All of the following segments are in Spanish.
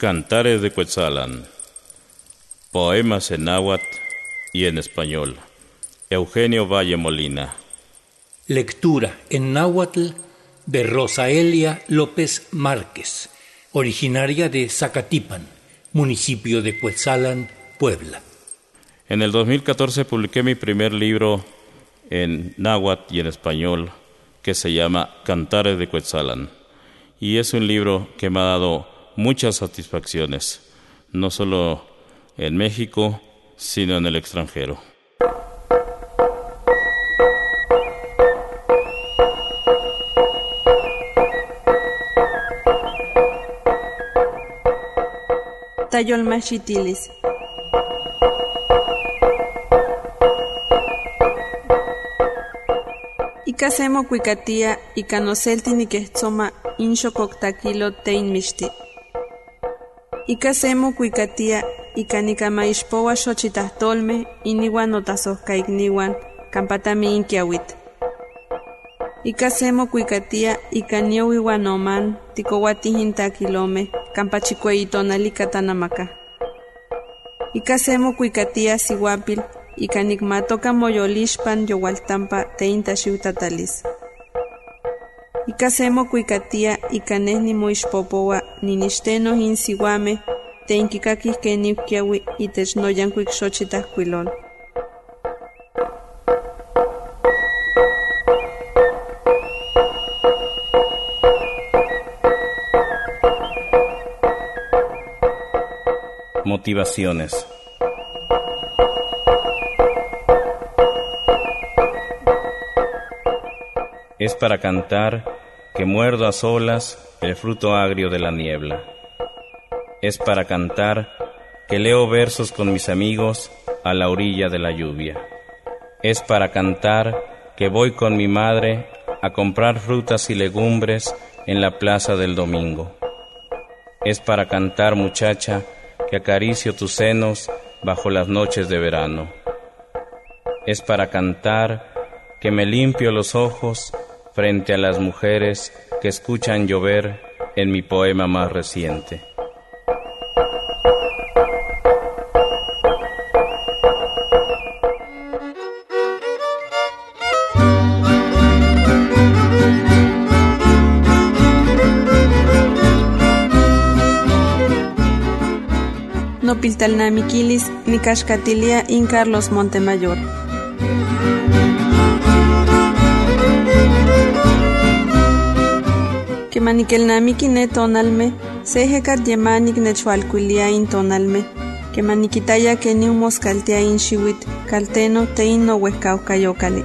Cantares de Quetzalan. Poemas en náhuatl y en español. Eugenio Valle Molina. Lectura en náhuatl de Rosaelia López Márquez, originaria de Zacatipan, municipio de Cuetzalan, Puebla. En el 2014 publiqué mi primer libro en náhuatl y en español que se llama Cantares de Quetzalan. Y es un libro que me ha dado muchas satisfacciones, no solo en México, sino en el extranjero. Tayolmachitilis. Ikasemo kuikatia ikanoselti nikehtzoma inxokoktakilo tein mixti. Ikasemo kuikatia ikanikamaixpowa xochitahtolme iniwan notasojkaikniwan kampatami inkiawit. Ikasemo kuikatia ikaniowiwan oman tikowatijin takilome kampachikueitonali katanamaka. Ikasemo kuikatia siwapil ikanikmatoka moyolixpan yowaltampa teinta xiutatalis. Ikasemo kuikatia ikaneh nimoixpopowa ninixteno in siwame teinkikakih kenihkiawi itech noyankuik xochitahkuilol. Motivaciones. Es para cantar que muerdo a solas el fruto agrio de la niebla. Es para cantar que leo versos con mis amigos a la orilla de la lluvia. Es para cantar que voy con mi madre a comprar frutas y legumbres en la plaza del domingo. Es para cantar, muchacha, que acaricio tus senos bajo las noches de verano. Es para cantar que me limpio los ojos frente a las mujeres que escuchan llover en mi poema más reciente. Nopiltalnamiquilis Nicascatilia in Carlos Montemayor. Kemanikelnamiki ne tonalme, sejekat yemanik nechualcuilia in tonalme. Kemanikitaya keni moscaltia in xiwit, calteno te in no huescaucayocale.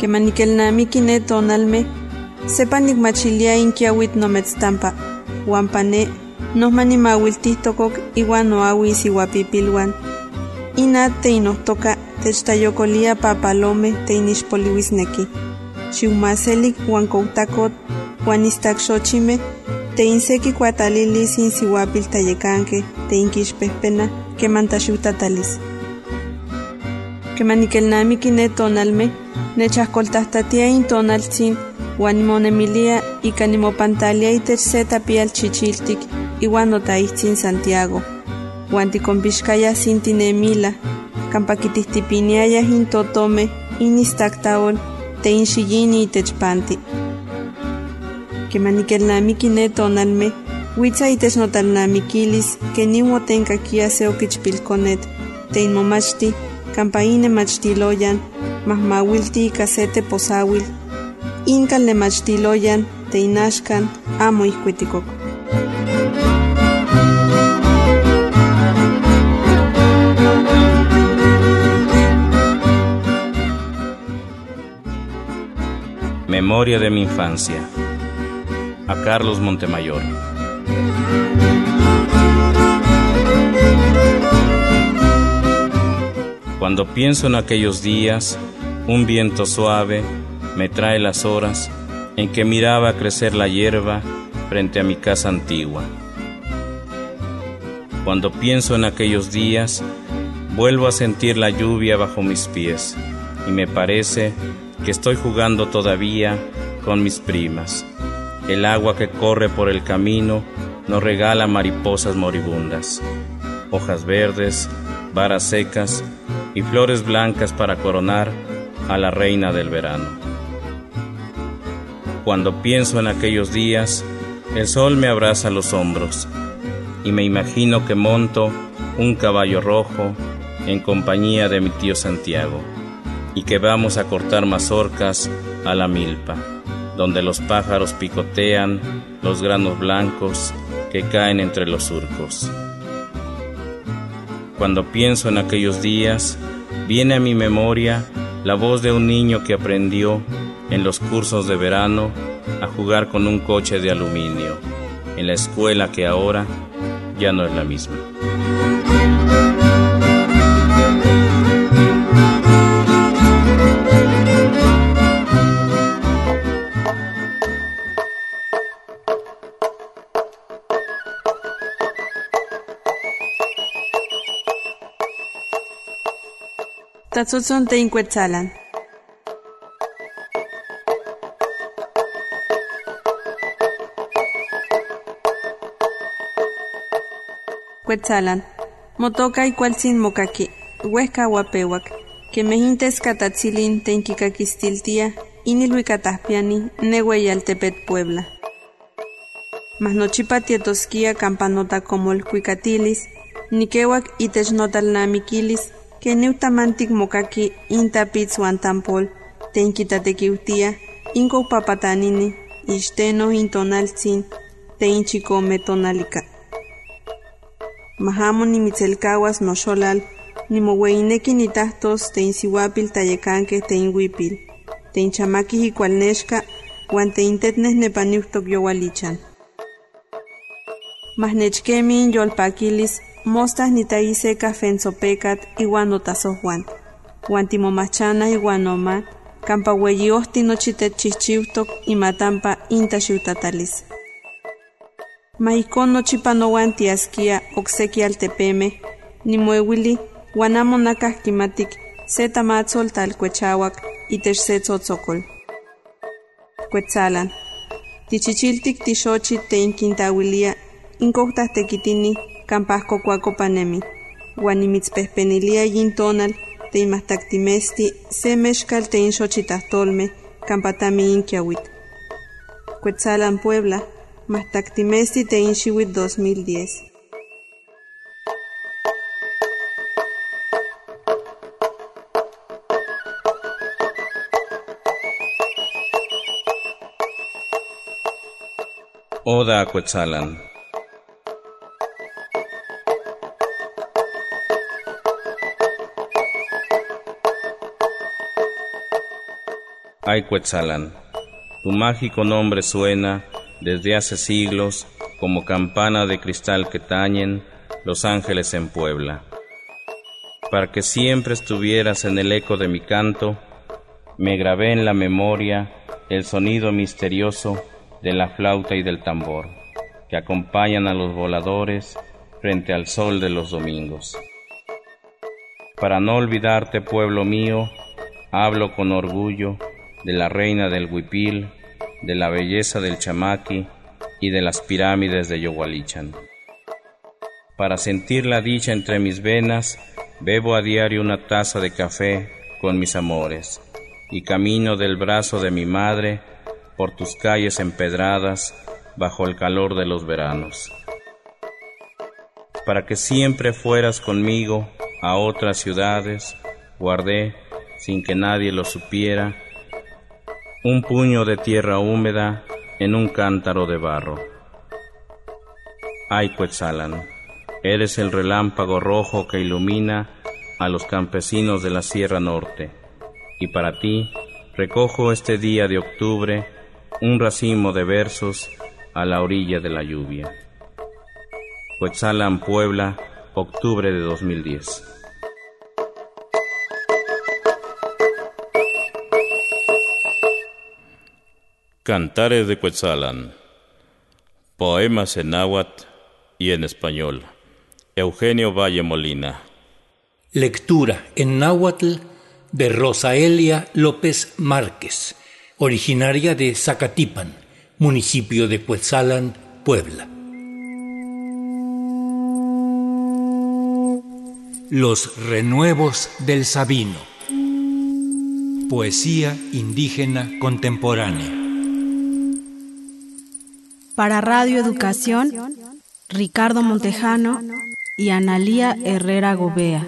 Kemanikelnamiki ne tonalme, sepa nikmachilia in kiawit nometztampa, huampane nohmanimauiltihtokok iwan noawis iuapipilwan. Inat te inohtoka techtayokolia papalome te inixpoliuisneki. Xiumaselik huan koutakot huan istakxochimeh te inseki kuatalilis insiuapil tayekanke te inkixpehpena keman taxiutatalis. Kemanikelnamiki ne tonalmeh nechahkoltahtatia in tonaltzin huan nimonemilia ika nimopantalia itech se tapial chichiltik iwan notaihtzin Santiago. Huan tikompixkayah sintinemila, kampa kitihtipiniayah in totome in Kemanikelnamiki ne tonalmeh, witza itech notalnamikilis kenin otenkakia se okichpilkonet te inmomachti kampa in nemachtiloyan mahmawilti ika se teposawil inkal nemachtiloyan te inaxkan amo ihkuitikok. Memoria de mi infancia a Carlos Montemayor. Cuando pienso en aquellos días, un viento suave me trae las horas en que miraba crecer la hierba frente a mi casa antigua. Cuando pienso en aquellos días, vuelvo a sentir la lluvia bajo mis pies y me parece que estoy jugando todavía con mis primas, el agua que corre por el camino nos regala mariposas moribundas, hojas verdes, varas secas y flores blancas para coronar a la reina del verano. Cuando pienso en aquellos días, el sol me abraza los hombros y me imagino que monto un caballo rojo en compañía de mi tío Santiago y que vamos a cortar mazorcas a la milpa, donde los pájaros picotean los granos blancos que caen entre los surcos. Cuando pienso en aquellos días, viene a mi memoria la voz de un niño que aprendió en los cursos de verano a jugar con un coche de aluminio, en la escuela que ahora ya no es la misma. Tatzotzon teincuetzalan. Cuetzalan. Motoka y sin mokaki. Huesca huapewak. Que mejintes catatzilin tenkikakistiltia. Inilhuicatahpiani. Nehueyaltepet Puebla. Mas nochipa tietosquia campanota como el cuicatilis. Nikewak itechnotlalnamiquilis que neutamantic mokaki intapitz wan tampol, tenkitatekiutia, inko papatanini, ixteno intonaltzin, teinchikome tonalika. Mahamo nimitzelkawas noxolal, nimoweineki nitahtos teinsiwapil tayekanke teinwipil, teinchamaki ikualnexka, wan teintetneh nepaniuhtok yowalichan. Mahnechkemi yolpakilis mostas nitaiseka fensopekat iwan notasohwan, wan timomachana iwan oma, kampa weyiohti nochi techchihchiutok imatampa inta xiutatalis. Ma ijkon nochipa nowan tiaskia okseki altepemeh, nimoewili wan amo nakah kimatik se tamatzol talkuechauak itech se tzotzokol. Kuetzalan. Tichichiltik tixochi teinkintawilia inkohtah tekitini campasco cuacopanemi. Uan nimitzpehpenilia yin tonal, teimahtaktimesti, se mexcal teinxochitahtolme, campatami inkiawit. Cuetzalan Puebla, mahtaktimesti teinxiwit 2010. Oda a. Ay tu mágico nombre suena desde hace siglos como campana de cristal que tañen los ángeles en Puebla. Para que siempre estuvieras en el eco de mi canto, me grabé en la memoria el sonido misterioso de la flauta y del tambor, que acompañan a los voladores frente al sol de los domingos. Para no olvidarte, pueblo mío, hablo con orgullo de la reina del Huipil, de la belleza del Chamaqui y de las pirámides de Yogualichan. Para sentir la dicha entre mis venas, bebo a diario una taza de café con mis amores y camino del brazo de mi madre por tus calles empedradas bajo el calor de los veranos. Para que siempre fueras conmigo a otras ciudades, guardé, sin que nadie lo supiera, un puño de tierra húmeda en un cántaro de barro. Ay, Quetzalan, eres el relámpago rojo que ilumina a los campesinos de la Sierra Norte, y para ti recojo este día de octubre un racimo de versos a la orilla de la lluvia. Quetzalan, Puebla, octubre de 2010. Cantares de Quetzalan. Poemas en náhuatl y en español. Eugenio Valle Molina. Lectura en náhuatl de Rosaelia López Márquez, originaria de Zacatipan, municipio de Cuetzalan, Puebla. Los renuevos del Sabino. Poesía indígena contemporánea. Para Radio Educación, Ricardo Montejano y Analía Herrera Gobea.